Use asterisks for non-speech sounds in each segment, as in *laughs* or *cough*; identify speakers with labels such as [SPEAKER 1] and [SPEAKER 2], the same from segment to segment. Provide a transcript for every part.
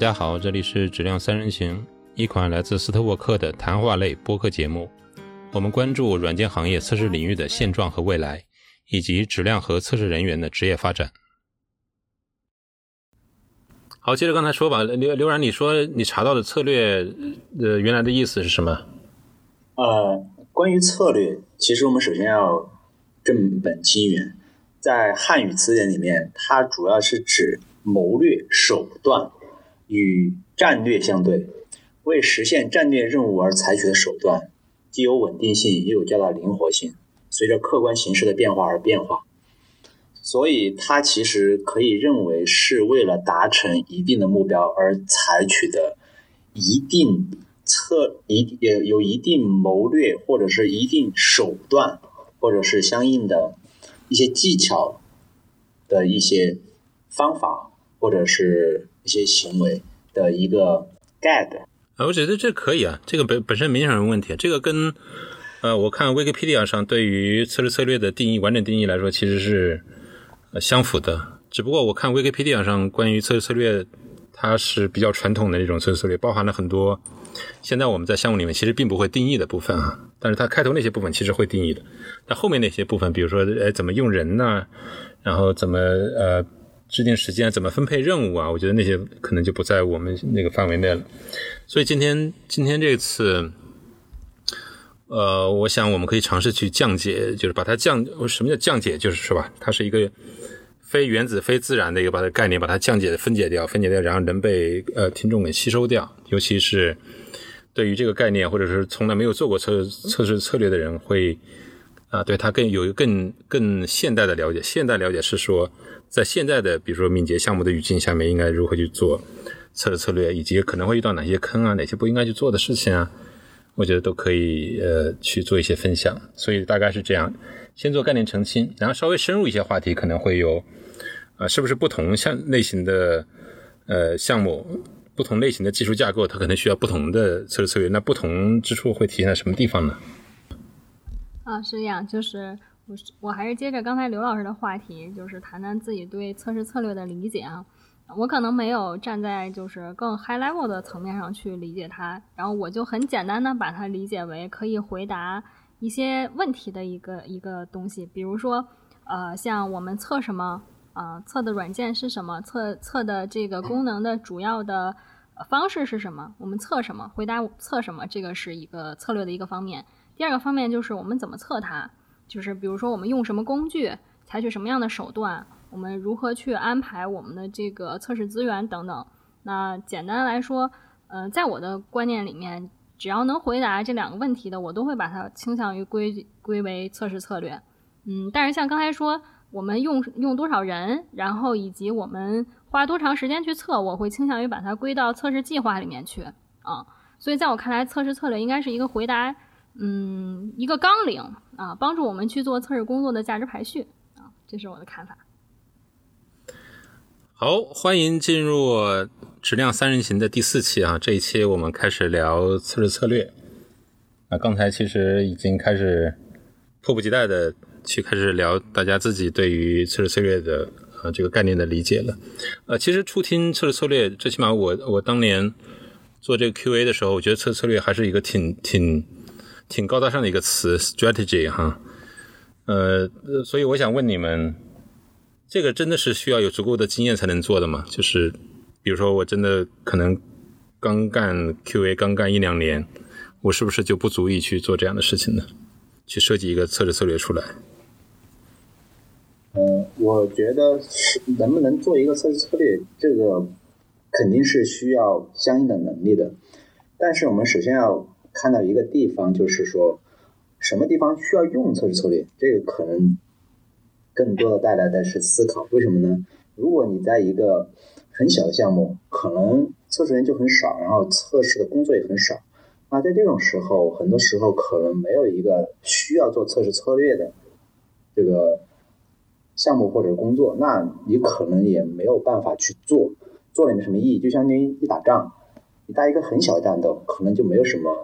[SPEAKER 1] 大家好，这里是质量三人行，一款来自斯特沃克的谈话类播客节目。我们关注软件行业测试领域的现状和未来，以及质量和测试人员的职业发展。好，接着刚才说吧，刘刘然，你说你查到的策略，呃，原来的意思是什么？
[SPEAKER 2] 呃，关于策略，其实我们首先要正本清源。在汉语词典里面，它主要是指谋略手段与战略相对，为实现战略任务而采取的手段，既有稳定性，又有较大灵活性，随着客观形势的变化而变化。所以，它其实可以认为是为了达成一定的目标而采取的一定策一也有一定谋略，或者是一定手段，或者是相应的。一些技巧的一些方法，或者是一些行为的一个 guide
[SPEAKER 1] 啊，我觉得这可以啊，这个本本身没什么问题。这个跟呃，我看 Wikipedia 上对于测试策略的定义，完整定义来说，其实是呃相符的。只不过我看 Wikipedia 上关于测试策略，它是比较传统的那种测试策略，包含了很多。现在我们在项目里面其实并不会定义的部分啊，但是它开头那些部分其实会定义的。那后面那些部分，比如说，呃，怎么用人呢？然后怎么呃制定时间，怎么分配任务啊？我觉得那些可能就不在我们那个范围内了。所以今天今天这次，呃，我想我们可以尝试去降解，就是把它降。什么叫降解？就是是吧？它是一个非原子、非自然的一个把它概念，把它降解、分解掉，分解掉，然后能被呃听众给吸收掉，尤其是。对于这个概念，或者是从来没有做过测测试策略的人，会啊，对他更有一个更更现代的了解。现代了解是说，在现在的比如说敏捷项目的语境下面，应该如何去做测试策略，以及可能会遇到哪些坑啊，哪些不应该去做的事情啊，我觉得都可以呃去做一些分享。所以大概是这样，先做概念澄清，然后稍微深入一些话题，可能会有啊，是不是不同项类型的呃项目？不同类型的技术架构，它可能需要不同的测试策略。那不同之处会体现在什么地方呢？
[SPEAKER 3] 啊，是这样，就是我还是接着刚才刘老师的话题，就是谈谈自己对测试策略的理解啊。我可能没有站在就是更 high level 的层面上去理解它，然后我就很简单的把它理解为可以回答一些问题的一个一个东西，比如说呃，像我们测什么啊，测的软件是什么，测测的这个功能的主要的。方式是什么？我们测什么？回答测什么？这个是一个策略的一个方面。第二个方面就是我们怎么测它，就是比如说我们用什么工具，采取什么样的手段，我们如何去安排我们的这个测试资源等等。那简单来说，呃，在我的观念里面，只要能回答这两个问题的，我都会把它倾向于归归为测试策略。嗯，但是像刚才说，我们用用多少人，然后以及我们。花多长时间去测？我会倾向于把它归到测试计划里面去啊。所以在我看来，测试策略应该是一个回答，嗯，一个纲领啊，帮助我们去做测试工作的价值排序啊。这是我的看法。
[SPEAKER 1] 好，欢迎进入质量三人行的第四期啊。这一期我们开始聊测试策略。啊，刚才其实已经开始迫不及待的去开始聊大家自己对于测试策略的。啊，这个概念的理解了。呃，其实初听测试策略，最起码我我当年做这个 Q&A 的时候，我觉得测试策略还是一个挺挺挺高大上的一个词，strategy 哈。呃，所以我想问你们，这个真的是需要有足够的经验才能做的吗？就是比如说，我真的可能刚干 Q&A，刚干一两年，我是不是就不足以去做这样的事情呢？去设计一个测试策略出来？
[SPEAKER 2] 嗯，我觉得是能不能做一个测试策略，这个肯定是需要相应的能力的。但是我们首先要看到一个地方，就是说什么地方需要用测试策略，这个可能更多的带来的是思考。为什么呢？如果你在一个很小的项目，可能测试人就很少，然后测试的工作也很少，那在这种时候，很多时候可能没有一个需要做测试策略的这个。项目或者工作，那你可能也没有办法去做，做了没什么意义。就相当于一打仗，你打一个很小的战斗，可能就没有什么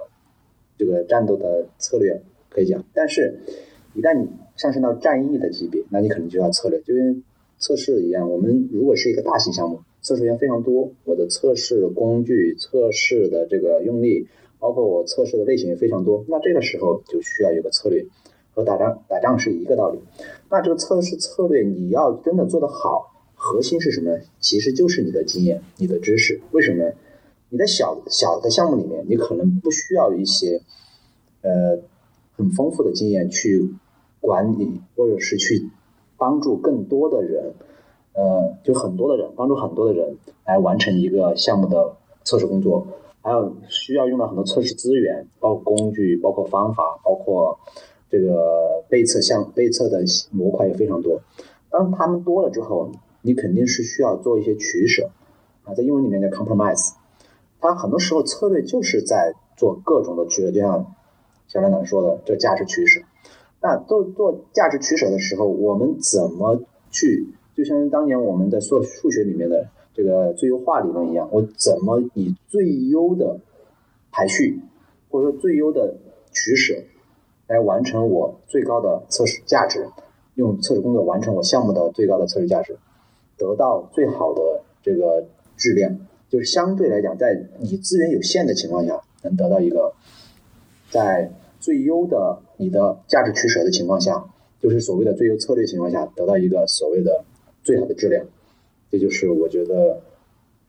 [SPEAKER 2] 这个战斗的策略可以讲。但是，一旦你上升到战役的级别，那你可能就要策略。就跟测试一样，我们如果是一个大型项目，测试员非常多，我的测试工具、测试的这个用力，包括我测试的类型也非常多，那这个时候就需要有个策略，和打仗打仗是一个道理。那这个测试策略你要真的做得好，核心是什么呢？其实就是你的经验、你的知识。为什么？你在小小的项目里面，你可能不需要一些呃很丰富的经验去管理，或者是去帮助更多的人，呃，就很多的人帮助很多的人来完成一个项目的测试工作，还有需要用到很多测试资源，包括工具、包括方法、包括这个被测项被测的模块也非常多。当他们多了之后，你肯定是需要做一些取舍啊，在英文里面叫 compromise。它很多时候策略就是在做各种的取舍，就像小梁长说的，这价值取舍。那做做价值取舍的时候，我们怎么去？就像当年我们在做数学里面的这个最优化理论一样，我怎么以最优的排序，或者说最优的取舍，来完成我最高的测试价值，用测试工作完成我项目的最高的测试价值，得到最好的这个质量。就是相对来讲，在你资源有限的情况下，能得到一个在最优的你的价值取舍的情况下，就是所谓的最优策略情况下，得到一个所谓的最好的质量。这就是我觉得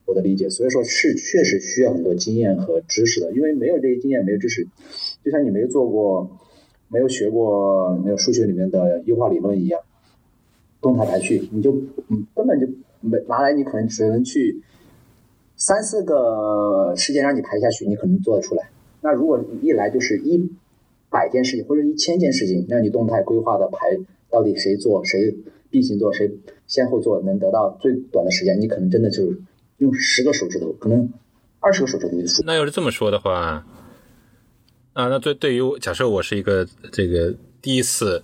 [SPEAKER 2] 我的理解。所以说是确实需要很多经验和知识的，因为没有这些经验，没有知识，就像你没有做过、没有学过那个数学里面的优化理论一样，动态排序，你就嗯根本就没拿来，你可能只能去。三四个事件让你排下去，你可能做得出来。那如果一来就是一百件事情或者一千件事情，让你动态规划的排，到底谁做谁并行做，谁先后做，能得到最短的时间，你可能真的就用十个手指头，可能二十个手指头就数。
[SPEAKER 1] 那要是这么说的话，啊，那对对于假设我是一个这个第一次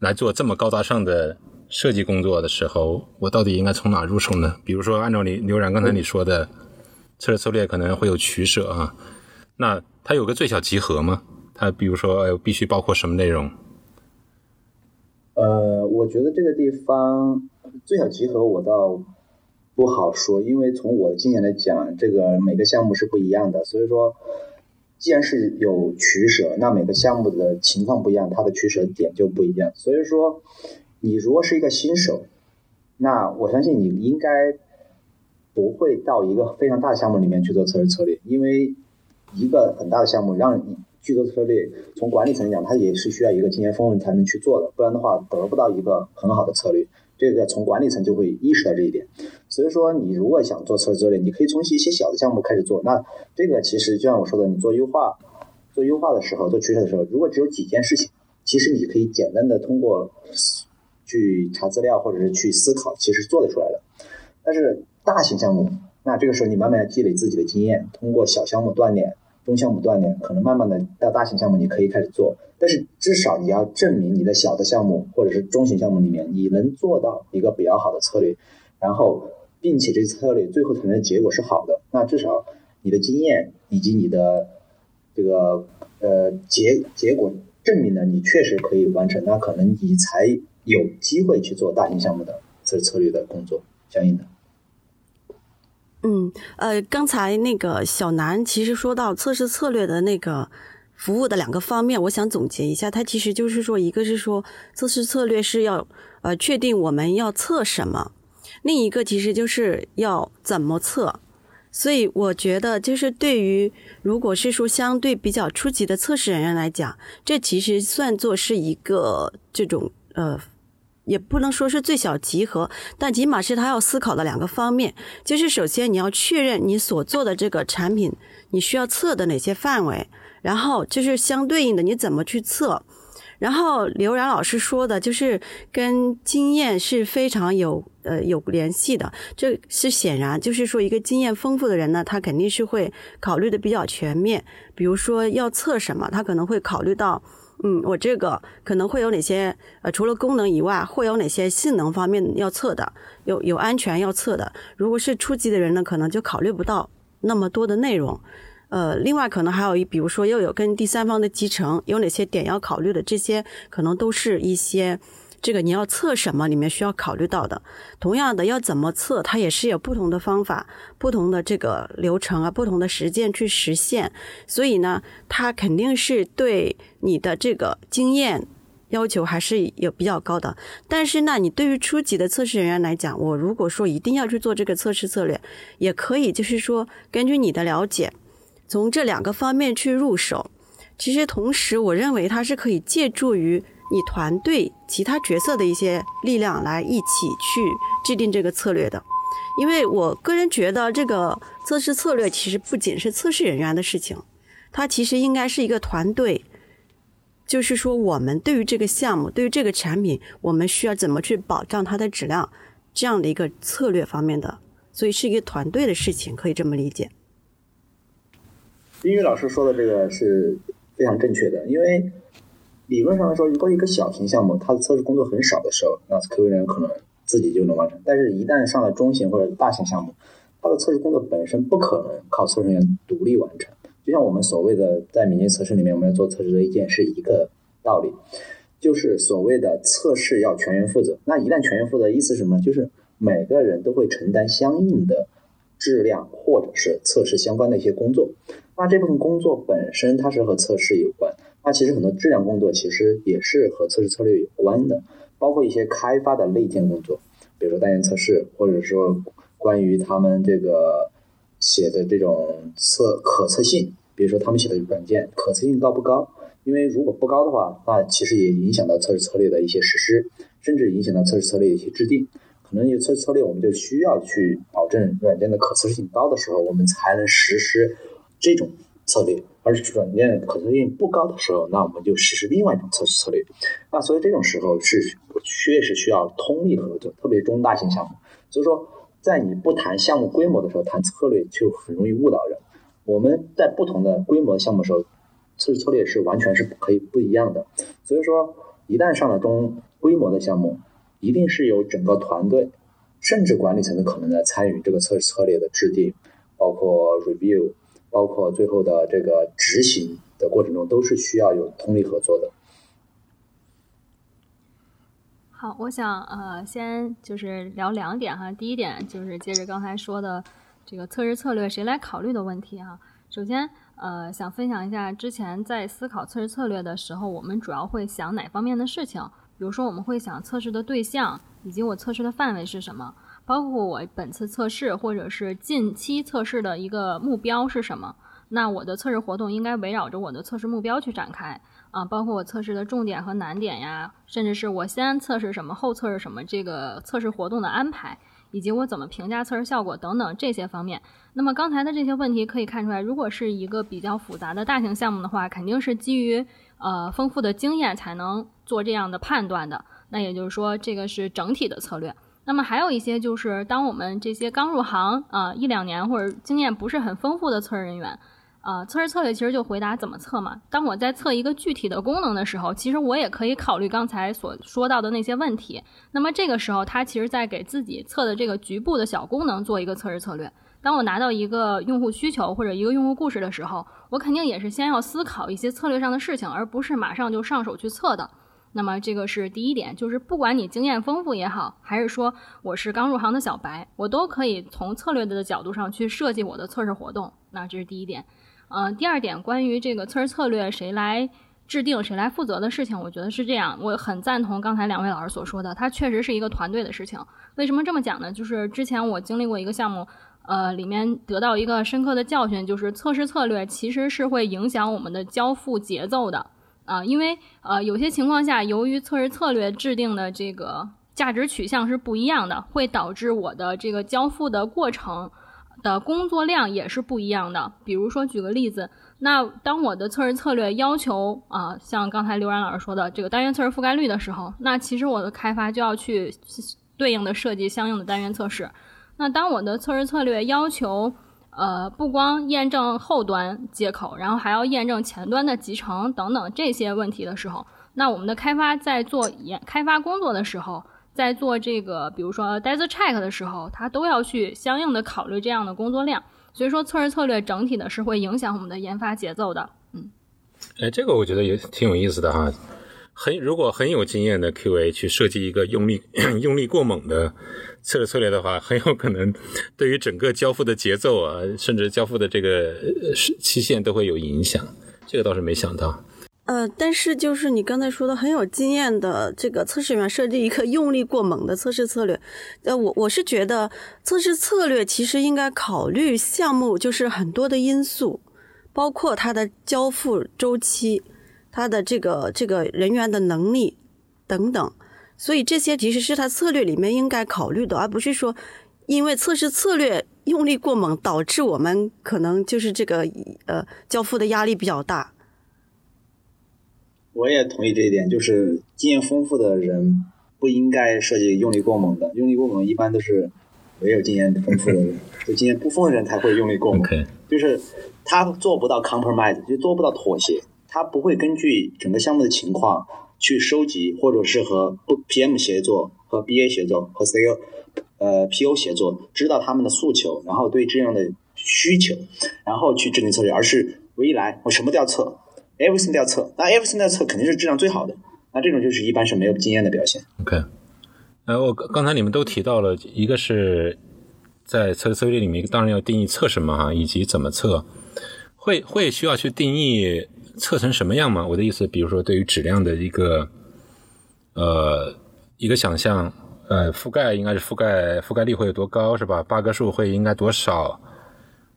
[SPEAKER 1] 来做这么高大上的。设计工作的时候，我到底应该从哪入手呢？比如说，按照你刘然刚才你说的，测试策略可能会有取舍啊。那它有个最小集合吗？它比如说必须包括什么内容？
[SPEAKER 2] 呃，我觉得这个地方最小集合我倒不好说，因为从我的经验来讲，这个每个项目是不一样的。所以说，既然是有取舍，那每个项目的情况不一样，它的取舍点就不一样。所以说。你如果是一个新手，那我相信你应该不会到一个非常大的项目里面去做测试策略，因为一个很大的项目让你去做策略，从管理层讲，它也是需要一个经验丰富才能去做的，不然的话得不到一个很好的策略。这个从管理层就会意识到这一点。所以说，你如果想做测试策略，你可以从一些小的项目开始做。那这个其实就像我说的，你做优化、做优化的时候、做取舍的时候，如果只有几件事情，其实你可以简单的通过。去查资料或者是去思考，其实做得出来的。但是大型项目，那这个时候你慢慢要积累自己的经验，通过小项目锻炼，中项目锻炼，可能慢慢的到大型项目你可以开始做。但是至少你要证明你的小的项目或者是中型项目里面，你能做到一个比较好的策略，然后并且这策略最后产生的结果是好的，那至少你的经验以及你的这个呃结结果证明了你确实可以完成，那可能你才。有机会去做大型项目的测试策略的工作，相应的。
[SPEAKER 4] 嗯，呃，刚才那个小南其实说到测试策略的那个服务的两个方面，我想总结一下，它其实就是说，一个是说测试策略是要呃确定我们要测什么，另一个其实就是要怎么测。所以我觉得，就是对于如果是说相对比较初级的测试人员来讲，这其实算作是一个这种呃。也不能说是最小集合，但起码是他要思考的两个方面，就是首先你要确认你所做的这个产品，你需要测的哪些范围，然后就是相对应的你怎么去测，然后刘然老师说的就是跟经验是非常有呃有联系的，这是显然就是说一个经验丰富的人呢，他肯定是会考虑的比较全面，比如说要测什么，他可能会考虑到。嗯，我这个可能会有哪些？呃，除了功能以外，会有哪些性能方面要测的？有有安全要测的。如果是初级的人呢，可能就考虑不到那么多的内容。呃，另外可能还有一，比如说又有跟第三方的集成，有哪些点要考虑的？这些可能都是一些这个你要测什么里面需要考虑到的。同样的，要怎么测，它也是有不同的方法、不同的这个流程啊、不同的实践去实现。所以呢，它肯定是对你的这个经验要求还是有比较高的。但是呢，你对于初级的测试人员来讲，我如果说一定要去做这个测试策略，也可以，就是说根据你的了解，从这两个方面去入手。其实同时，我认为它是可以借助于你团队其他角色的一些力量来一起去制定这个策略的。因为我个人觉得，这个测试策略其实不仅是测试人员的事情，它其实应该是一个团队。就是说，我们对于这个项目，对于这个产品，我们需要怎么去保障它的质量，这样的一个策略方面的，所以是一个团队的事情，可以这么理解。
[SPEAKER 2] 英语老师说的这个是。非常正确的，因为理论上来说，如果一个小型项目它的测试工作很少的时候，那 QA 人员可能自己就能完成。但是，一旦上了中型或者大型项目，它的测试工作本身不可能靠测试人员独立完成。就像我们所谓的在敏捷测试里面，我们要做测试的一件是一个道理，就是所谓的测试要全员负责。那一旦全员负责，意思是什么？就是每个人都会承担相应的质量或者是测试相关的一些工作。那这部分工作本身它是和测试有关，那其实很多质量工作其实也是和测试策略有关的，包括一些开发的内建工作，比如说单元测试，或者说关于他们这个写的这种测可测性，比如说他们写的软件可测性高不高？因为如果不高的话，那其实也影响到测试策略的一些实施，甚至影响到测试策略的一些制定。可能有测试策略，我们就需要去保证软件的可测性高的时候，我们才能实施。这种策略，而软件可测性不高的时候，那我们就实施另外一种测试策略。那所以这种时候是确实需要通力合作，特别中大型项目。所以说，在你不谈项目规模的时候，谈策略就很容易误导人。我们在不同的规模项目时候，测试策略是完全是可以不一样的。所以说，一旦上了中规模的项目，一定是有整个团队，甚至管理层的可能来参与这个测试策略的制定，包括 review。包括最后的这个执行的过程中，都是需要有通力合作的。
[SPEAKER 3] 好，我想呃，先就是聊两点哈。第一点就是接着刚才说的这个测试策略谁来考虑的问题哈。首先呃，想分享一下之前在思考测试策略的时候，我们主要会想哪方面的事情？比如说我们会想测试的对象以及我测试的范围是什么。包括我本次测试或者是近期测试的一个目标是什么？那我的测试活动应该围绕着我的测试目标去展开啊。包括我测试的重点和难点呀，甚至是我先测试什么，后测试什么，这个测试活动的安排，以及我怎么评价测试效果等等这些方面。那么刚才的这些问题可以看出来，如果是一个比较复杂的大型项目的话，肯定是基于呃丰富的经验才能做这样的判断的。那也就是说，这个是整体的策略。那么还有一些就是，当我们这些刚入行啊一两年或者经验不是很丰富的测试人员，啊，测试策略其实就回答怎么测嘛。当我在测一个具体的功能的时候，其实我也可以考虑刚才所说到的那些问题。那么这个时候，他其实在给自己测的这个局部的小功能做一个测试策略。当我拿到一个用户需求或者一个用户故事的时候，我肯定也是先要思考一些策略上的事情，而不是马上就上手去测的。那么这个是第一点，就是不管你经验丰富也好，还是说我是刚入行的小白，我都可以从策略的角度上去设计我的测试活动。那这是第一点。嗯，第二点，关于这个测试策略谁来制定、谁来负责的事情，我觉得是这样。我很赞同刚才两位老师所说的，它确实是一个团队的事情。为什么这么讲呢？就是之前我经历过一个项目，呃，里面得到一个深刻的教训，就是测试策略其实是会影响我们的交付节奏的。啊，因为呃，有些情况下，由于测试策略制定的这个价值取向是不一样的，会导致我的这个交付的过程的工作量也是不一样的。比如说，举个例子，那当我的测试策略要求啊，像刚才刘然老师说的这个单元测试覆盖率的时候，那其实我的开发就要去对应的设计相应的单元测试。那当我的测试策略要求呃，不光验证后端接口，然后还要验证前端的集成等等这些问题的时候，那我们的开发在做研开发工作的时候，在做这个比如说 d e s check 的时候，它都要去相应的考虑这样的工作量。所以说，测试策略整体的是会影响我们的研发节奏的。嗯，
[SPEAKER 1] 哎，这个我觉得也挺有意思的哈。很如果很有经验的 QA 去设计一个用力 *coughs* 用力过猛的测试策略的话，很有可能对于整个交付的节奏啊，甚至交付的这个期限都会有影响。这个倒是没想到。
[SPEAKER 4] 呃，但是就是你刚才说的很有经验的这个测试员设计一个用力过猛的测试策略，呃，我我是觉得测试策略其实应该考虑项目就是很多的因素，包括它的交付周期，它的这个这个人员的能力等等，所以这些其实是他策略里面应该考虑的，而不是说因为测试策略用力过猛导致我们可能就是这个呃交付的压力比较大。
[SPEAKER 2] 我也同意这一点，就是经验丰富的人不应该设计用力过猛的，用力过猛一般都是没有经验丰富的人，就经验不丰富的人才会用力过猛。就是他做不到 compromise，就做不到妥协，他不会根据整个项目的情况去收集，或者是和 PM 协作、和 BA 协作、和 CO 呃 PO 协作，知道他们的诉求，然后对这样的需求，然后去制定策略，而是我一来我什么都要测。everything 都要测，那 everything 都要测，肯定是质量最好的。那这种就是一般是没有经验的表现。
[SPEAKER 1] OK，呃，我刚才你们都提到了，一个是在测试策略里面，当然要定义测什么哈，以及怎么测，会会需要去定义测成什么样吗？我的意思，比如说对于质量的一个呃一个想象，呃，覆盖应该是覆盖覆盖率会有多高是吧？bug 数会应该多少，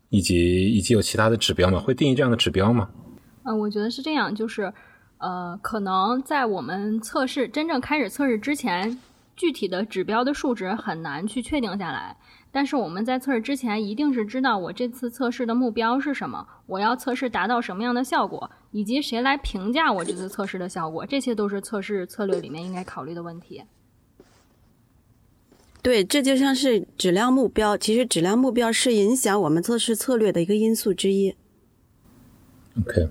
[SPEAKER 1] 以及以及有其他的指标吗？会定义这样的指标吗？
[SPEAKER 3] 嗯，我觉得是这样，就是，呃，可能在我们测试真正开始测试之前，具体的指标的数值很难去确定下来。但是我们在测试之前，一定是知道我这次测试的目标是什么，我要测试达到什么样的效果，以及谁来评价我这次测试的效果，这些都是测试策略里面应该考虑的问题。
[SPEAKER 4] 对，这就像是质量目标，其实质量目标是影响我们测试策略的一个因素之一。
[SPEAKER 1] OK。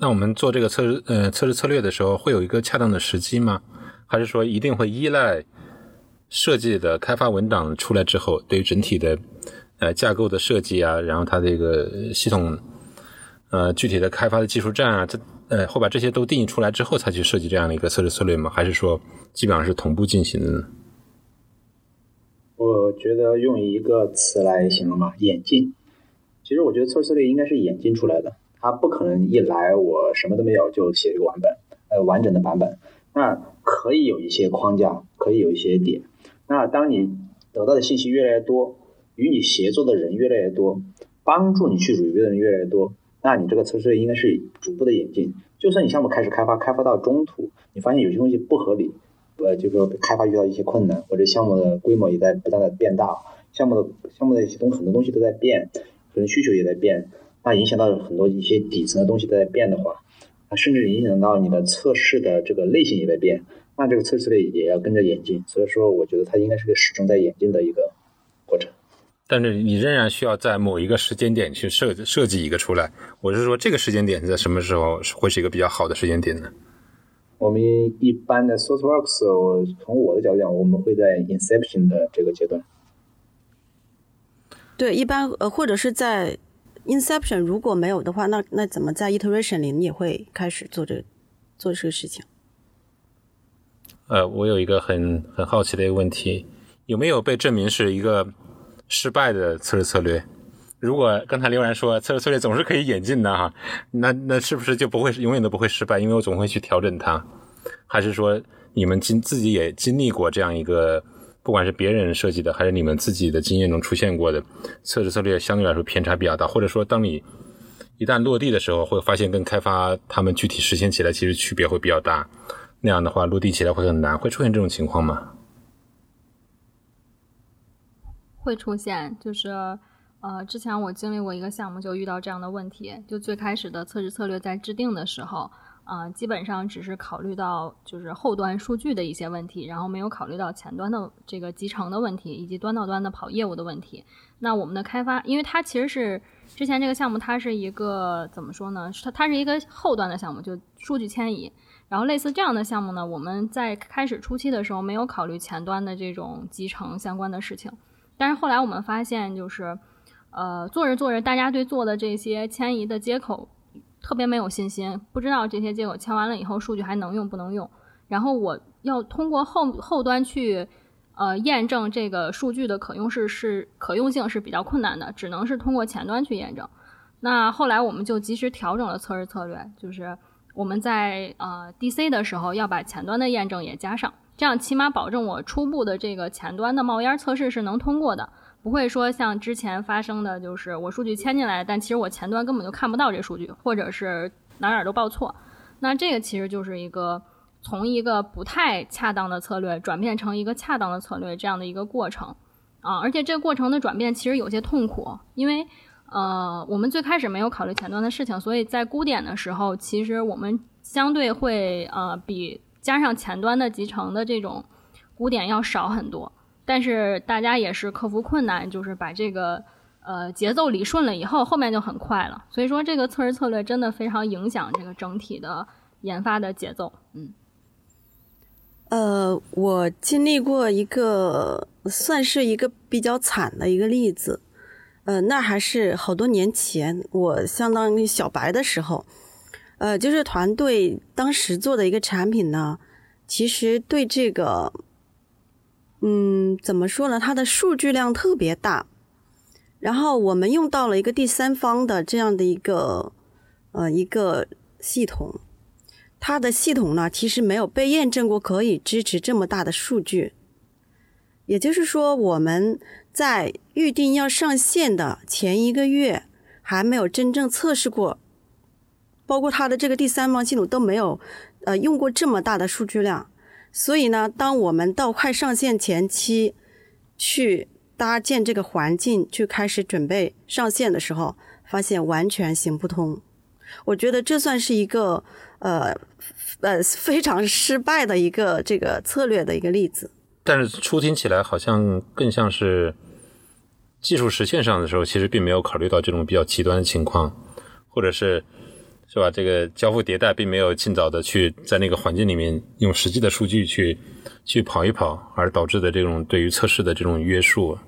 [SPEAKER 1] 那我们做这个测试，呃，测试策略的时候，会有一个恰当的时机吗？还是说一定会依赖设计的开发文档出来之后，对于整体的呃架构的设计啊，然后它这个系统呃具体的开发的技术栈啊，这呃会把这些都定义出来之后，才去设计这样的一个测试策略吗？还是说基本上是同步进行的呢？
[SPEAKER 2] 我觉得用一个词来形容吧，演进。其实我觉得测试策略应该是演进出来的。它不可能一来我什么都没有就写一个完本，呃，完整的版本。那可以有一些框架，可以有一些点。那当你得到的信息越来越多，与你协作的人越来越多，帮助你去 review 的人越来越多，那你这个测试应该是逐步的演进。就算你项目开始开发，开发到中途，你发现有些东西不合理，呃，就是说开发遇到一些困难，或者项目的规模也在不断的变大，项目的项目的一些东很多东西都在变，可能需求也在变。那影响到很多一些底层的东西都在变的话，它甚至影响到你的测试的这个类型也在变，那这个测试类也要跟着演进。所以说，我觉得它应该是个始终在演进的一个过程。
[SPEAKER 1] 但是你仍然需要在某一个时间点去设设计一个出来。我是说，这个时间点在什么时候会是一个比较好的时间点呢？
[SPEAKER 2] 我们一般的 SourceWorks，我从我的角度讲，我们会在 Inception 的这个阶段。
[SPEAKER 4] 对，一般呃，或者是在。Inception 如果没有的话，那那怎么在 Iteration 里你也会开始做这做这个事情？
[SPEAKER 1] 呃，我有一个很很好奇的一个问题，有没有被证明是一个失败的测试策略？如果刚才刘然说测试策略总是可以演进的哈，那那是不是就不会永远都不会失败？因为我总会去调整它，还是说你们经自己也经历过这样一个？不管是别人设计的，还是你们自己的经验中出现过的测试策略，相对来说偏差比较大，或者说当你一旦落地的时候，会发现跟开发他们具体实现起来其实区别会比较大，那样的话落地起来会很难，会出现这种情况吗？
[SPEAKER 3] 会出现，就是呃，之前我经历过一个项目，就遇到这样的问题，就最开始的测试策略在制定的时候。啊，基本上只是考虑到就是后端数据的一些问题，然后没有考虑到前端的这个集成的问题，以及端到端的跑业务的问题。那我们的开发，因为它其实是之前这个项目，它是一个怎么说呢？它它是一个后端的项目，就数据迁移。然后类似这样的项目呢，我们在开始初期的时候没有考虑前端的这种集成相关的事情。但是后来我们发现，就是呃做着做着，大家对做的这些迁移的接口。特别没有信心，不知道这些接口迁完了以后数据还能用不能用，然后我要通过后后端去呃验证这个数据的可用是是可用性是比较困难的，只能是通过前端去验证。那后来我们就及时调整了测试策略，就是我们在呃 DC 的时候要把前端的验证也加上，这样起码保证我初步的这个前端的冒烟测试是能通过的。不会说像之前发生的就是我数据迁进来，但其实我前端根本就看不到这数据，或者是哪哪都报错。那这个其实就是一个从一个不太恰当的策略转变成一个恰当的策略这样的一个过程啊。而且这个过程的转变其实有些痛苦，因为呃我们最开始没有考虑前端的事情，所以在估点的时候，其实我们相对会呃比加上前端的集成的这种估点要少很多。但是大家也是克服困难，就是把这个呃节奏理顺了以后，后面就很快了。所以说，这个测试策略真的非常影响这个整体的研发的节奏。嗯，
[SPEAKER 4] 呃，我经历过一个算是一个比较惨的一个例子，呃，那还是好多年前，我相当于小白的时候，呃，就是团队当时做的一个产品呢，其实对这个。嗯，怎么说呢？它的数据量特别大，然后我们用到了一个第三方的这样的一个呃一个系统，它的系统呢其实没有被验证过可以支持这么大的数据，也就是说我们在预定要上线的前一个月还没有真正测试过，包括它的这个第三方系统都没有呃用过这么大的数据量。所以呢，当我们到快上线前期去搭建这个环境，去开始准备上线的时候，发现完全行不通。我觉得这算是一个呃呃非常失败的一个这个策略的一个例子。
[SPEAKER 1] 但是初听起来好像更像是技术实现上的时候，其实并没有考虑到这种比较极端的情况，或者是。是吧？这个交付迭代并没有尽早的去在那个环境里面用实际的数据去去跑一跑，而导致的这种对于测试的这种约束，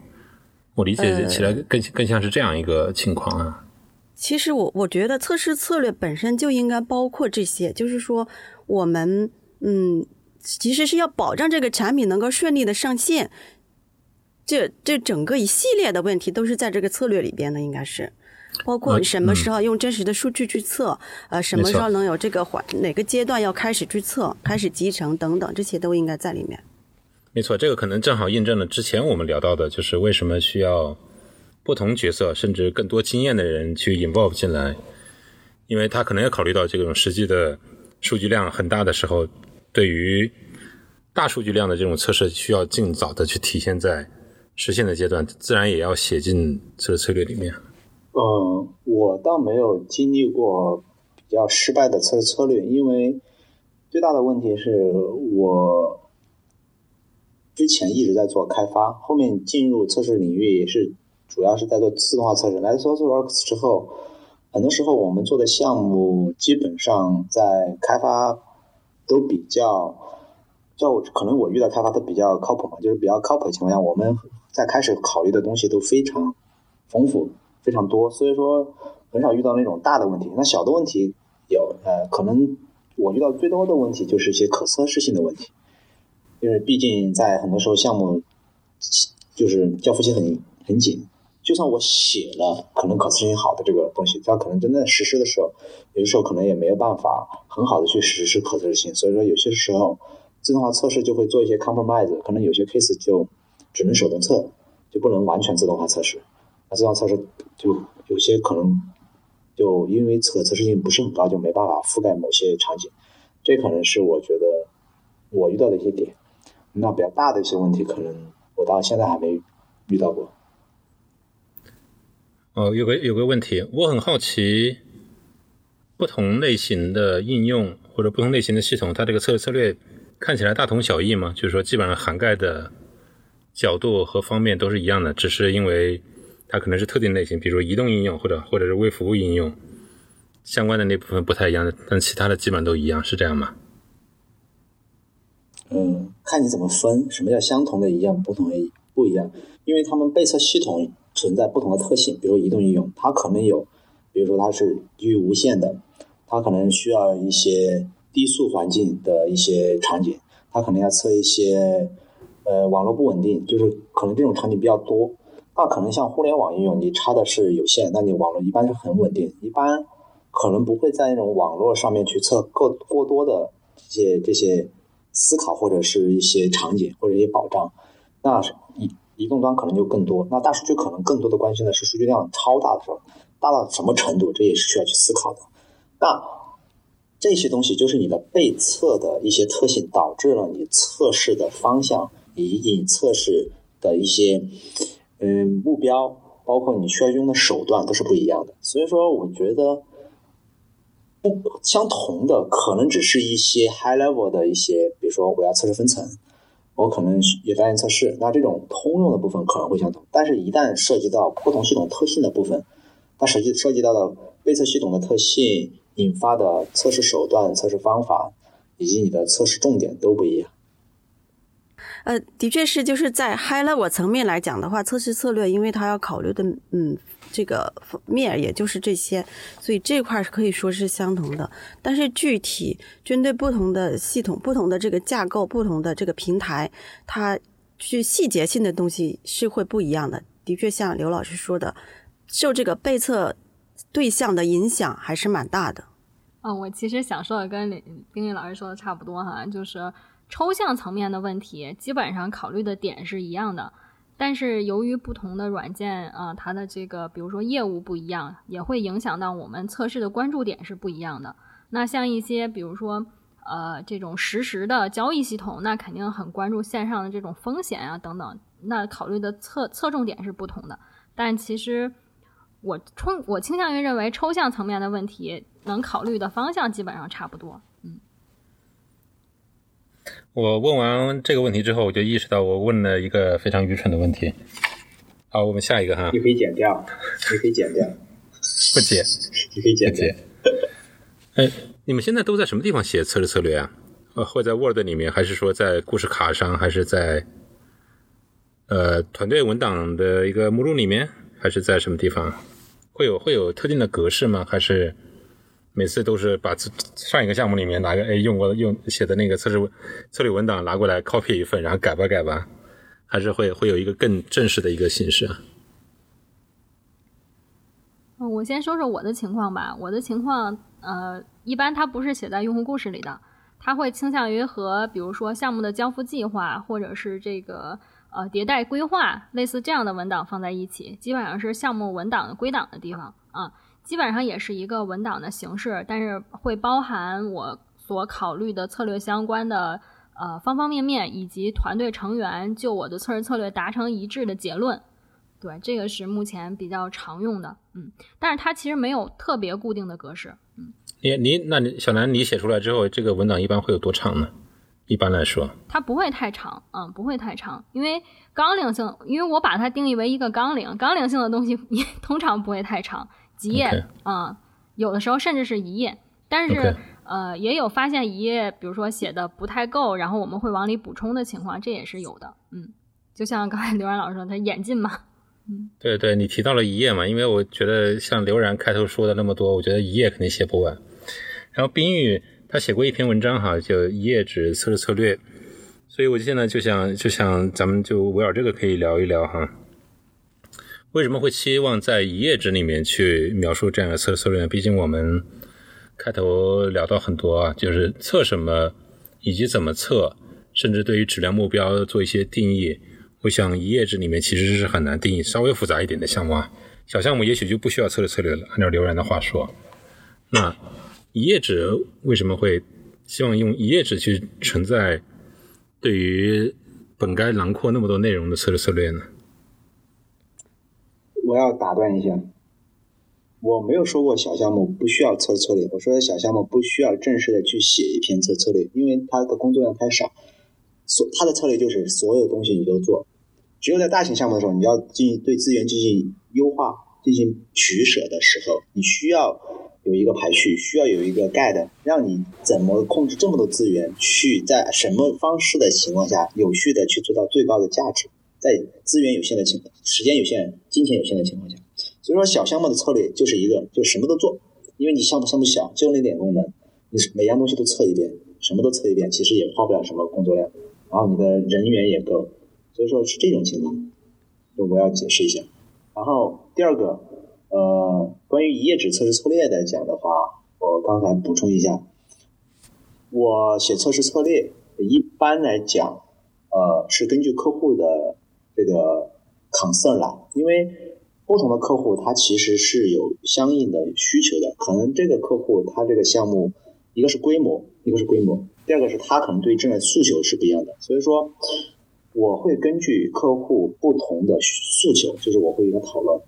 [SPEAKER 1] 我理解起来更更像是这样一个情况啊。
[SPEAKER 4] 其实我我觉得测试策略本身就应该包括这些，就是说我们嗯，其实是要保障这个产品能够顺利的上线，这这整个一系列的问题都是在这个策略里边的，应该是。包括什么时候用真实的数据去测，呃，什么时候能有这个环，哪个阶段要开始去测，开始集成等等，这些都应该在里面。
[SPEAKER 1] 没错，这个可能正好印证了之前我们聊到的，就是为什么需要不同角色甚至更多经验的人去 involve 进来，因为他可能要考虑到这种实际的数据量很大的时候，对于大数据量的这种测试需要尽早的去体现在实现的阶段，自然也要写进这个策略里面。
[SPEAKER 2] 嗯，我倒没有经历过比较失败的测策略，因为最大的问题是我之前一直在做开发，后面进入测试领域也是主要是在做自动化测试。来 SourceWorks 之后，很多时候我们做的项目基本上在开发都比较，就可能我遇到开发都比较靠谱嘛，就是比较靠谱的情况下，我们在开始考虑的东西都非常丰富。非常多，所以说很少遇到那种大的问题。那小的问题有，呃，可能我遇到最多的问题就是一些可测试性的问题，因为毕竟在很多时候项目就是交付期很很紧，就算我写了可能可测试性好的这个东西，它可能真的实施的时候，有的时候可能也没有办法很好的去实施可测试性。所以说有些时候自动化测试就会做一些 compromise，可能有些 case 就只能手动测，就不能完全自动化测试。那自动化测试就有些可能就因为可测试性不是很高，就没办法覆盖某些场景，这可能是我觉得我遇到的一些点。那比较大的一些问题，可能我到现在还没遇到过。
[SPEAKER 1] 哦，有个有个问题，我很好奇，不同类型的应用或者不同类型的系统，它这个测试策略看起来大同小异吗？就是说，基本上涵盖的角度和方面都是一样的，只是因为。它可能是特定类型，比如移动应用或者或者是微服务应用相关的那部分不太一样的，但其他的基本都一样，是这样吗？
[SPEAKER 2] 嗯，看你怎么分，什么叫相同的一样，不同的不一样？因为他们被测系统存在不同的特性，比如移动应用，它可能有，比如说它是基于无线的，它可能需要一些低速环境的一些场景，它可能要测一些呃网络不稳定，就是可能这种场景比较多。那可能像互联网应用，你插的是有线，那你网络一般是很稳定，一般可能不会在那种网络上面去测过过多的这些这些思考或者是一些场景或者一些保障。那移移动端可能就更多，那大数据可能更多的关心的是数据量超大的时候，大到什么程度，这也是需要去思考的。那这些东西就是你的被测的一些特性，导致了你测试的方向以及你测试的一些嗯目标，包括你需要用的手段都是不一样的。所以说，我觉得不相同的可能只是一些 high level 的一些，比如说我要测试分层。我可能有单元测试，那这种通用的部分可能会相同，但是一旦涉及到不同系统特性的部分，它实际涉及到的被测系统的特性引发的测试手段、测试方法以及你的测试重点都不一样。
[SPEAKER 4] 呃，的确是，就是在 high level 层面来讲的话，测试策略，因为它要考虑的，嗯。这个面也就是这些，所以这块是可以说是相同的。但是具体针对不同的系统、不同的这个架构、不同的这个平台，它去细节性的东西是会不一样的。的确，像刘老师说的，受这个被测对象的影响还是蛮大的。
[SPEAKER 3] 嗯，我其实想说的跟冰冰老师说的差不多哈，就是抽象层面的问题，基本上考虑的点是一样的。但是由于不同的软件啊，它的这个比如说业务不一样，也会影响到我们测试的关注点是不一样的。那像一些比如说呃这种实时的交易系统，那肯定很关注线上的这种风险啊等等，那考虑的侧侧重点是不同的。但其实我冲我倾向于认为抽象层面的问题能考虑的方向基本上差不多。
[SPEAKER 1] 我问完这个问题之后，我就意识到我问了一个非常愚蠢的问题。好，我们下一个哈。
[SPEAKER 2] 你可以剪掉，你可以剪掉。
[SPEAKER 1] 不剪，
[SPEAKER 2] 你可以剪掉。
[SPEAKER 1] 哎，你们现在都在什么地方写测试策略啊？呃，会在 Word 里面，还是说在故事卡上，还是在呃团队文档的一个目录里面，还是在什么地方？会有会有特定的格式吗？还是？每次都是把上一个项目里面拿个哎用过用写的那个测试策略文档拿过来 copy 一份，然后改吧改吧，还是会会有一个更正式的一个形式啊？
[SPEAKER 3] 我先说说我的情况吧。我的情况呃，一般它不是写在用户故事里的，它会倾向于和比如说项目的交付计划或者是这个呃迭代规划类似这样的文档放在一起，基本上是项目文档归档的地方啊。基本上也是一个文档的形式，但是会包含我所考虑的策略相关的呃方方面面，以及团队成员就我的测试策略达成一致的结论。对，这个是目前比较常用的，嗯，但是它其实没有特别固定的格式，嗯。
[SPEAKER 1] 你你那你小南你写出来之后，这个文档一般会有多长呢？一般来说，
[SPEAKER 3] 它不会太长，嗯，不会太长，因为纲领性，因为我把它定义为一个纲领，纲领性的东西 *laughs* 通常不会太长。几页啊，有的时候甚至是一页，但是呃，也有发现一页，比如说写的不太够，然后我们会往里补充的情况，这也是有的。嗯，就像刚才刘然老师说，他演进嘛。嗯，
[SPEAKER 1] 对对，你提到了一页嘛，因为我觉得像刘然开头说的那么多，我觉得一页肯定写不完。然后冰玉他写过一篇文章哈，就一页纸测试策略，所以我现在就想就想咱们就围绕这个可以聊一聊哈。为什么会期望在一页纸里面去描述这样的测试策略呢？毕竟我们开头聊到很多啊，就是测什么以及怎么测，甚至对于质量目标做一些定义。我想一页纸里面其实是很难定义，稍微复杂一点的项目啊，小项目也许就不需要测试策略了。按照刘然的话说，那一页纸为什么会希望用一页纸去承载对于本该囊括那么多内容的测试策略呢？
[SPEAKER 2] 我要打断一下，我没有说过小项目不需要测策略，我说的小项目不需要正式的去写一篇测策略，因为它的工作量太少，所它的策略就是所有东西你都做，只有在大型项目的时候，你要进行对资源进行优化、进行取舍的时候，你需要有一个排序，需要有一个 guide，让你怎么控制这么多资源，去在什么方式的情况下，有序的去做到最高的价值。在资源有限的情、时间有限、金钱有限的情况下，所以说小项目的策略就是一个，就什么都做，因为你项目项目小，就那点功能，你每样东西都测一遍，什么都测一遍，其实也花不了什么工作量，然后你的人员也够，所以说是这种情况，就我要解释一下。然后第二个，呃，关于一页纸测试策略来讲的话，我刚才补充一下，我写测试策略一般来讲，呃，是根据客户的这个 concern 来，因为。不同的客户他其实是有相应的需求的，可能这个客户他这个项目一个是规模，一个是规模，第二个是他可能对这个诉求是不一样的，所以说我会根据客户不同的诉求，就是我会与他讨论，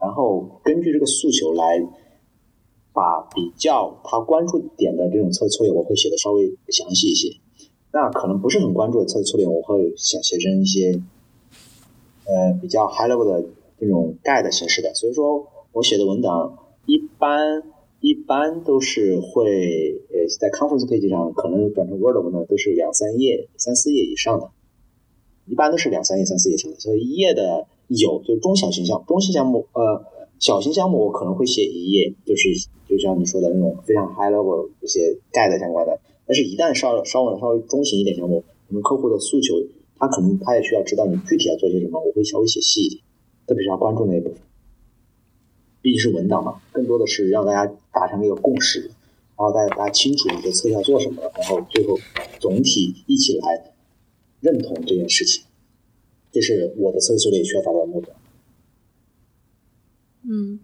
[SPEAKER 2] 然后根据这个诉求来把比较他关注点的这种测策略，我会写的稍微详细一些。那可能不是很关注的测策略，我会想写成一些呃比较 high level 的。这种盖的形式的，所以说我写的文档一般一般都是会呃在 conference page 上可能转成 word 文档都是两三页、三四页以上的，一般都是两三页、三四页以上的。所以一页的有，就中小型项中型项目呃小型项目我可能会写一页，就是就像你说的那种非常 high level 这些盖的相关的。但是，一旦稍稍微稍微中型一点项目，我们客户的诉求，他可能他也需要知道你具体要做些什么，我会稍微写细一点。特别是要关注那一部分，毕竟是文档嘛，更多的是让大家达成一个共识，然后大家大家清楚你的策要做什么，然后最后总体一起来认同这件事情，这是我的测试策略需要达到的目的。
[SPEAKER 3] 嗯，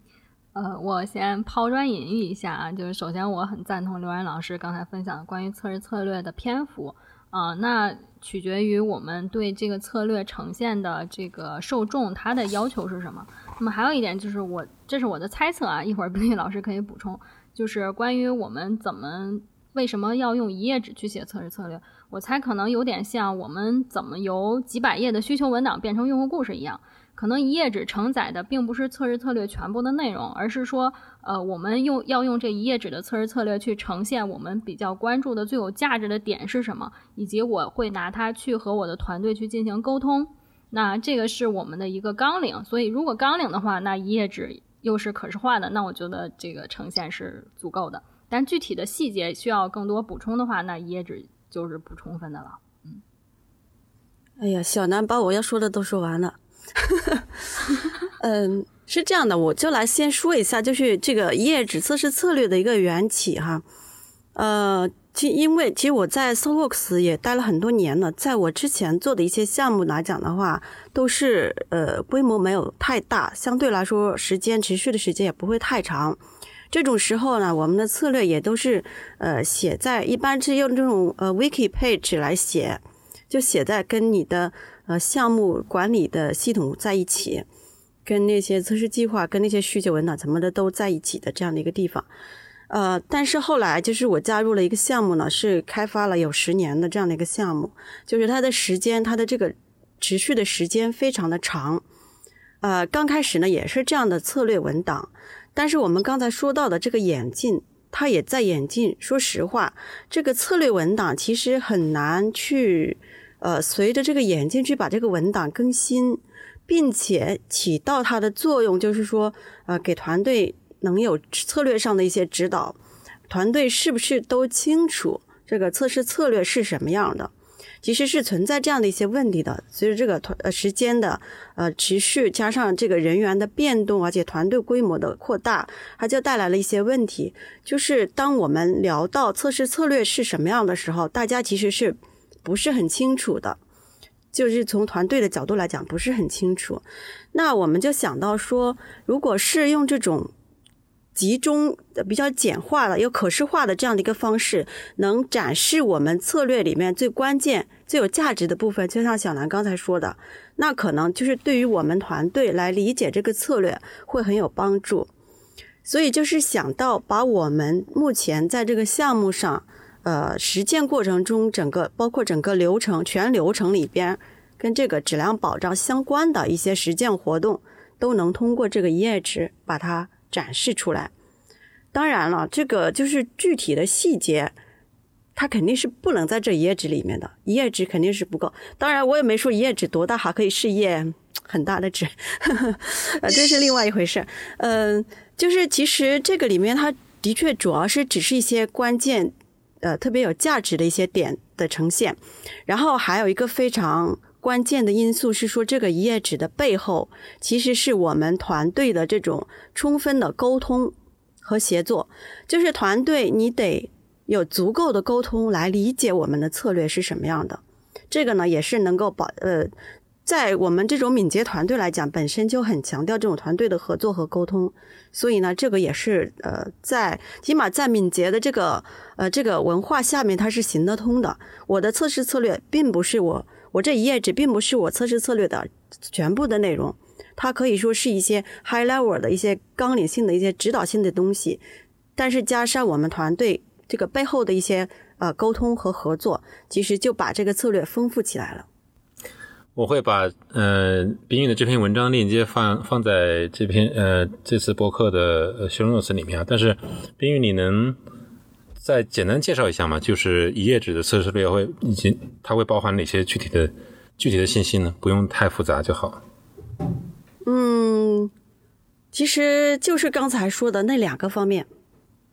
[SPEAKER 3] 呃，我先抛砖引玉一下啊，就是首先我很赞同刘然老师刚才分享的关于测试策略的篇幅啊，那。取决于我们对这个策略呈现的这个受众，他的要求是什么。那么还有一点就是我，这是我的猜测啊，一会儿 *laughs* 冰玉老师可以补充。就是关于我们怎么为什么要用一页纸去写测试策略，我猜可能有点像我们怎么由几百页的需求文档变成用户故事一样。可能一页纸承载的并不是测试策略全部的内容，而是说，呃，我们用要用这一页纸的测试策略去呈现我们比较关注的最有价值的点是什么，以及我会拿它去和我的团队去进行沟通。那这个是我们的一个纲领，所以如果纲领的话，那一页纸又是可视化的，那我觉得这个呈现是足够的。但具体的细节需要更多补充的话，那一页纸就是不充分的了。嗯。
[SPEAKER 4] 哎呀，小南把我要说的都说完了。*laughs* 嗯，是这样的，我就来先说一下，就是这个一页纸测试策略的一个缘起哈。呃，其因为其实我在 SolWorks 也待了很多年了，在我之前做的一些项目来讲的话，都是呃规模没有太大，相对来说时间持续的时间也不会太长。这种时候呢，我们的策略也都是呃写在一般是用这种呃 Wiki page 来写，就写在跟你的。呃，项目管理的系统在一起，跟那些测试计划、跟那些需求文档什么的都在一起的这样的一个地方。呃，但是后来就是我加入了一个项目呢，是开发了有十年的这样的一个项目，就是它的时间，它的这个持续的时间非常的长。呃，刚开始呢也是这样的策略文档，但是我们刚才说到的这个演进，它也在演进。说实话，这个策略文档其实很难去。呃，随着这个演进去把这个文档更新，并且起到它的作用，就是说，呃，给团队能有策略上的一些指导。团队是不是都清楚这个测试策略是什么样的？其实是存在这样的一些问题的。随着这个团呃时间的呃持续，加上这个人员的变动，而且团队规模的扩大，它就带来了一些问题。就是当我们聊到测试策略是什么样的时候，大家其实是。不是很清楚的，就是从团队的角度来讲不是很清楚。那我们就想到说，如果是用这种集中、比较简化的、又可视化的这样的一个方式，能展示我们策略里面最关键、最有价值的部分，就像小南刚才说的，那可能就是对于我们团队来理解这个策略会很有帮助。所以就是想到把我们目前在这个项目上。呃，实践过程中，整个包括整个流程全流程里边，跟这个质量保障相关的一些实践活动，都能通过这个一页纸把它展示出来。当然了，这个就是具体的细节，它肯定是不能在这一页纸里面的，一页纸肯定是不够。当然，我也没说一页纸多大哈，可以是一页很大的纸，*laughs* 呃，这是另外一回事。嗯，就是其实这个里面它。的确主要是只是一些关键，呃，特别有价值的一些点的呈现。然后还有一个非常关键的因素是说，这个一页纸的背后，其实是我们团队的这种充分的沟通和协作。就是团队你得有足够的沟通来理解我们的策略是什么样的。这个呢，也是能够保呃。在我们这种敏捷团队来讲，本身就很强调这种团队的合作和沟通，所以呢，这个也是呃，在起码在敏捷的这个呃这个文化下面，它是行得通的。我的测试策略并不是我我这一页纸，并不是我测试策略的全部的内容，它可以说是一些 high level 的一些纲领性的一些指导性的东西，但是加上我们团队这个背后的一些呃沟通和合作，其实就把这个策略丰富起来了。
[SPEAKER 1] 我会把呃冰玉的这篇文章链接放放在这篇呃这次播客的 show notes 里面啊。但是冰玉，你能再简单介绍一下吗？就是一页纸的测试略会以及它会包含哪些具体的具体的信息呢？不用太复杂就好。
[SPEAKER 4] 嗯，其实就是刚才说的那两个方面，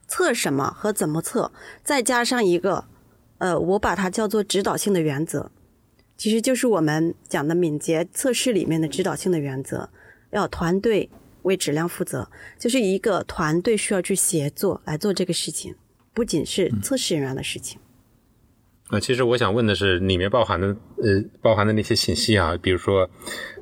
[SPEAKER 4] 测什么和怎么测，再加上一个呃，我把它叫做指导性的原则。其实就是我们讲的敏捷测试里面的指导性的原则，要团队为质量负责，就是一个团队需要去协作来做这个事情，不仅是测试人员的事情。
[SPEAKER 1] 啊，其实我想问的是，里面包含的呃，包含的那些信息啊，比如说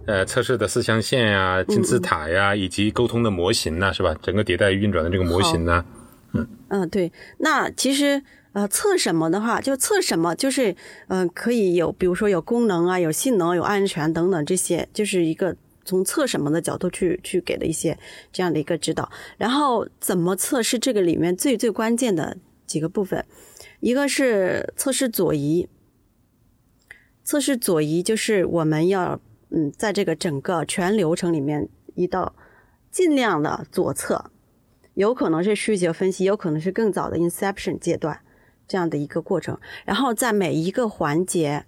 [SPEAKER 1] 呃，测试的四象限呀、金字塔呀，以及沟通的模型呐，是吧？整个迭代运转的这个模型呢？
[SPEAKER 4] 嗯嗯，对。那其实。呃，测什么的话，就测什么，就是嗯，可以有，比如说有功能啊，有性能，有安全等等这些，就是一个从测什么的角度去去给的一些这样的一个指导。然后怎么测是这个里面最最关键的几个部分，一个是测试左移，测试左移就是我们要嗯，在这个整个全流程里面移到尽量的左侧，有可能是需求分析，有可能是更早的 inception 阶段。这样的一个过程，然后在每一个环节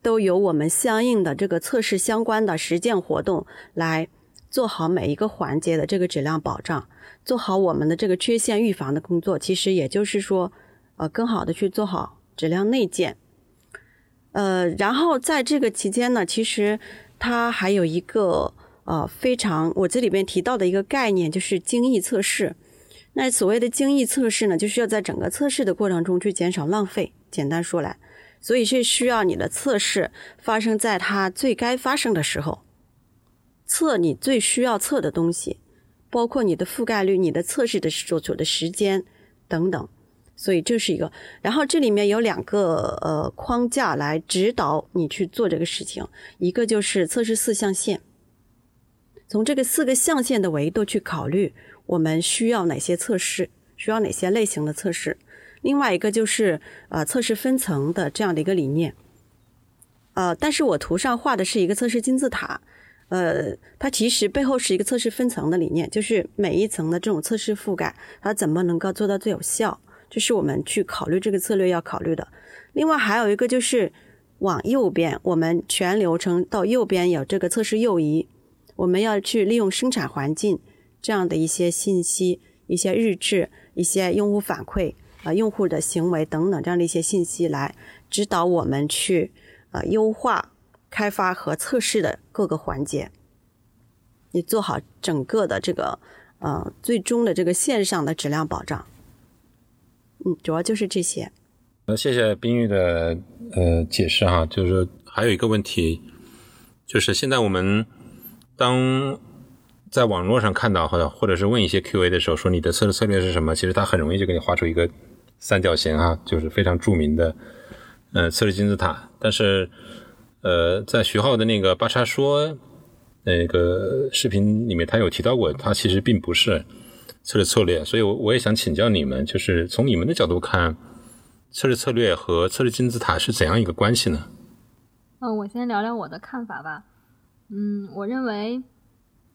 [SPEAKER 4] 都有我们相应的这个测试相关的实践活动来做好每一个环节的这个质量保障，做好我们的这个缺陷预防的工作。其实也就是说，呃，更好的去做好质量内建。呃，然后在这个期间呢，其实它还有一个呃非常我这里边提到的一个概念，就是精益测试。那所谓的精益测试呢，就需要在整个测试的过程中去减少浪费。简单说来，所以是需要你的测试发生在它最该发生的时候，测你最需要测的东西，包括你的覆盖率、你的测试的所处的时间等等。所以这是一个。然后这里面有两个呃框架来指导你去做这个事情，一个就是测试四象限，从这个四个象限的维度去考虑。我们需要哪些测试？需要哪些类型的测试？另外一个就是呃测试分层的这样的一个理念。呃，但是我图上画的是一个测试金字塔，呃，它其实背后是一个测试分层的理念，就是每一层的这种测试覆盖，它怎么能够做到最有效？这是我们去考虑这个策略要考虑的。另外还有一个就是往右边，我们全流程到右边有这个测试右移，我们要去利用生产环境。这样的一些信息、一些日志、一些用户反馈啊、用户的行为等等这样的一些信息，来指导我们去呃优化开发和测试的各个环节。你做好整个的这个呃最终的这个线上的质量保障。嗯，主要就是这些。
[SPEAKER 1] 呃，谢谢冰玉的呃解释哈，就是还有一个问题，就是现在我们当。在网络上看到或者或者是问一些 Q A 的时候，说你的测试策略是什么？其实他很容易就给你画出一个三角形啊，就是非常著名的呃测试金字塔。但是呃，在徐浩的那个八叉说那个视频里面，他有提到过，他其实并不是测试策略。所以，我我也想请教你们，就是从你们的角度看，测试策略和测试金字塔是怎样一个关系呢？
[SPEAKER 3] 嗯，我先聊聊我的看法吧。嗯，我认为。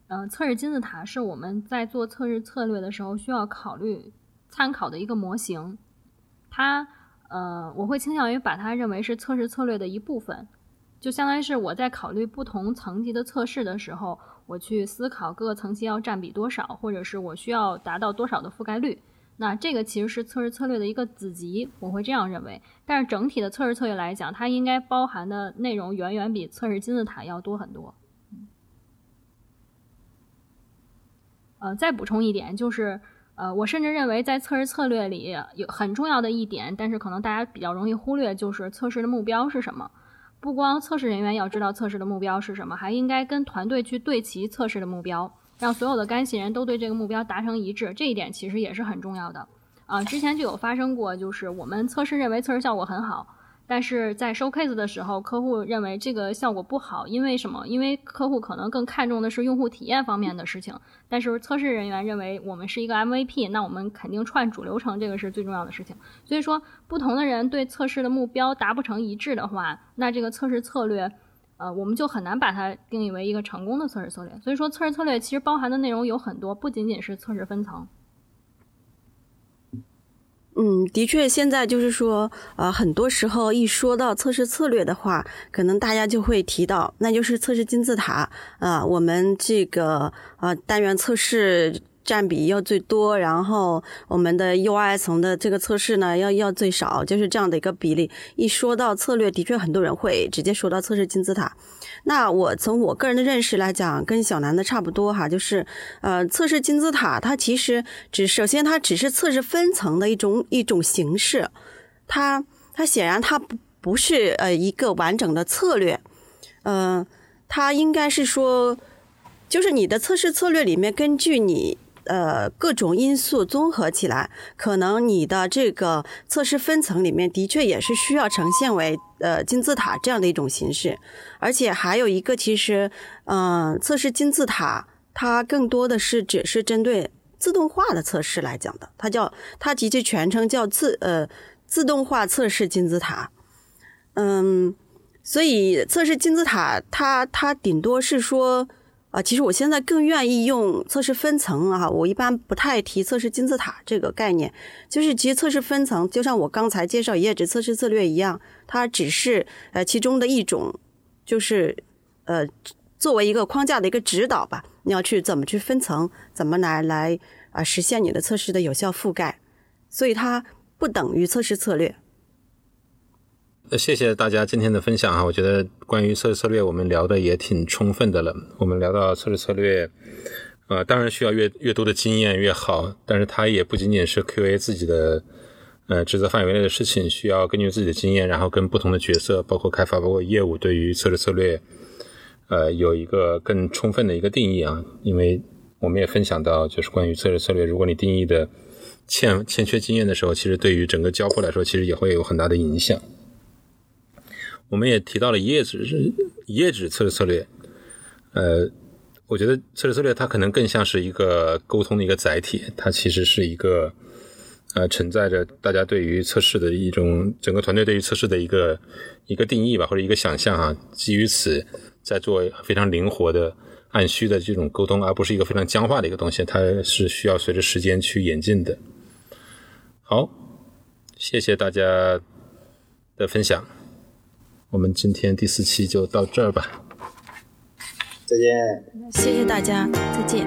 [SPEAKER 3] 嗯，测试金字塔是我们在做测试策略的时候需要考虑参考的一个模型。它，呃，我会倾向于把它认为是测试策略的一部分，就相当于是我在考虑不同层级的测试的时候，我去思考各个层级要占比多少，或者是我需要达到多少的覆盖率。那这个其实是测试策略的一个子集，我会这样认为。但是整体的测试策略来讲，它应该包含的内容远远比测试金字塔要多很多。呃，再补充一点，就是呃，我甚至认为在测试策略里有很重要的一点，但是可能大家比较容易忽略，就是测试的目标是什么。不光测试人员要知道测试的目标是什么，还应该跟团队去对齐测试的目标。让所有的干系人都对这个目标达成一致，这一点其实也是很重要的。啊，之前就有发生过，就是我们测试认为测试效果很好，但是在收 case 的时候，客户认为这个效果不好，因为什么？因为客户可能更看重的是用户体验方面的事情，但是测试人员认为我们是一个 MVP，那我们肯定串主流程，这个是最重要的事情。所以说，不同的人对测试的目标达不成一致的话，那这个测试策略。呃，我们就很难把它定义为一个成功的测试策略。所以说，测试策略其实包含的内容有很多，不仅仅是测试分层。
[SPEAKER 4] 嗯，的确，现在就是说，呃，很多时候一说到测试策略的话，可能大家就会提到，那就是测试金字塔啊，我们这个啊单元测试。占比要最多，然后我们的 UI 层的这个测试呢，要要最少，就是这样的一个比例。一说到策略，的确很多人会直接说到测试金字塔。那我从我个人的认识来讲，跟小南的差不多哈，就是呃，测试金字塔它其实只首先它只是测试分层的一种一种形式，它它显然它不不是呃一个完整的策略，嗯，它应该是说，就是你的测试策略里面根据你。呃，各种因素综合起来，可能你的这个测试分层里面的确也是需要呈现为呃金字塔这样的一种形式，而且还有一个，其实嗯，测试金字塔它更多的是只是针对自动化的测试来讲的，它叫它其实全称叫自呃自动化测试金字塔，嗯，所以测试金字塔它它顶多是说。啊，其实我现在更愿意用测试分层啊，我一般不太提测试金字塔这个概念。就是其实测试分层，就像我刚才介绍一页纸测试策略一样，它只是呃其中的一种，就是呃作为一个框架的一个指导吧。你要去怎么去分层，怎么来来啊实现你的测试的有效覆盖，所以它不等于测试策略。
[SPEAKER 1] 那谢谢大家今天的分享啊！我觉得关于测试策略，我们聊的也挺充分的了。我们聊到测试策略，呃，当然需要越越多的经验越好，但是它也不仅仅是 QA 自己的呃职责范围内的事情，需要根据自己的经验，然后跟不同的角色，包括开发，包括业务，对于测试策略，呃，有一个更充分的一个定义啊。因为我们也分享到，就是关于测试策略，如果你定义的欠欠缺经验的时候，其实对于整个交互来说，其实也会有很大的影响。我们也提到了一页纸是一页纸测试策略，呃，我觉得测试策略它可能更像是一个沟通的一个载体，它其实是一个呃承载着大家对于测试的一种整个团队对于测试的一个一个定义吧，或者一个想象啊，基于此在做非常灵活的按需的这种沟通，而不是一个非常僵化的一个东西，它是需要随着时间去演进的。好，谢谢大家的分享。我们今天第四期就到这儿吧，
[SPEAKER 2] 再见，
[SPEAKER 4] 谢谢大家，再见。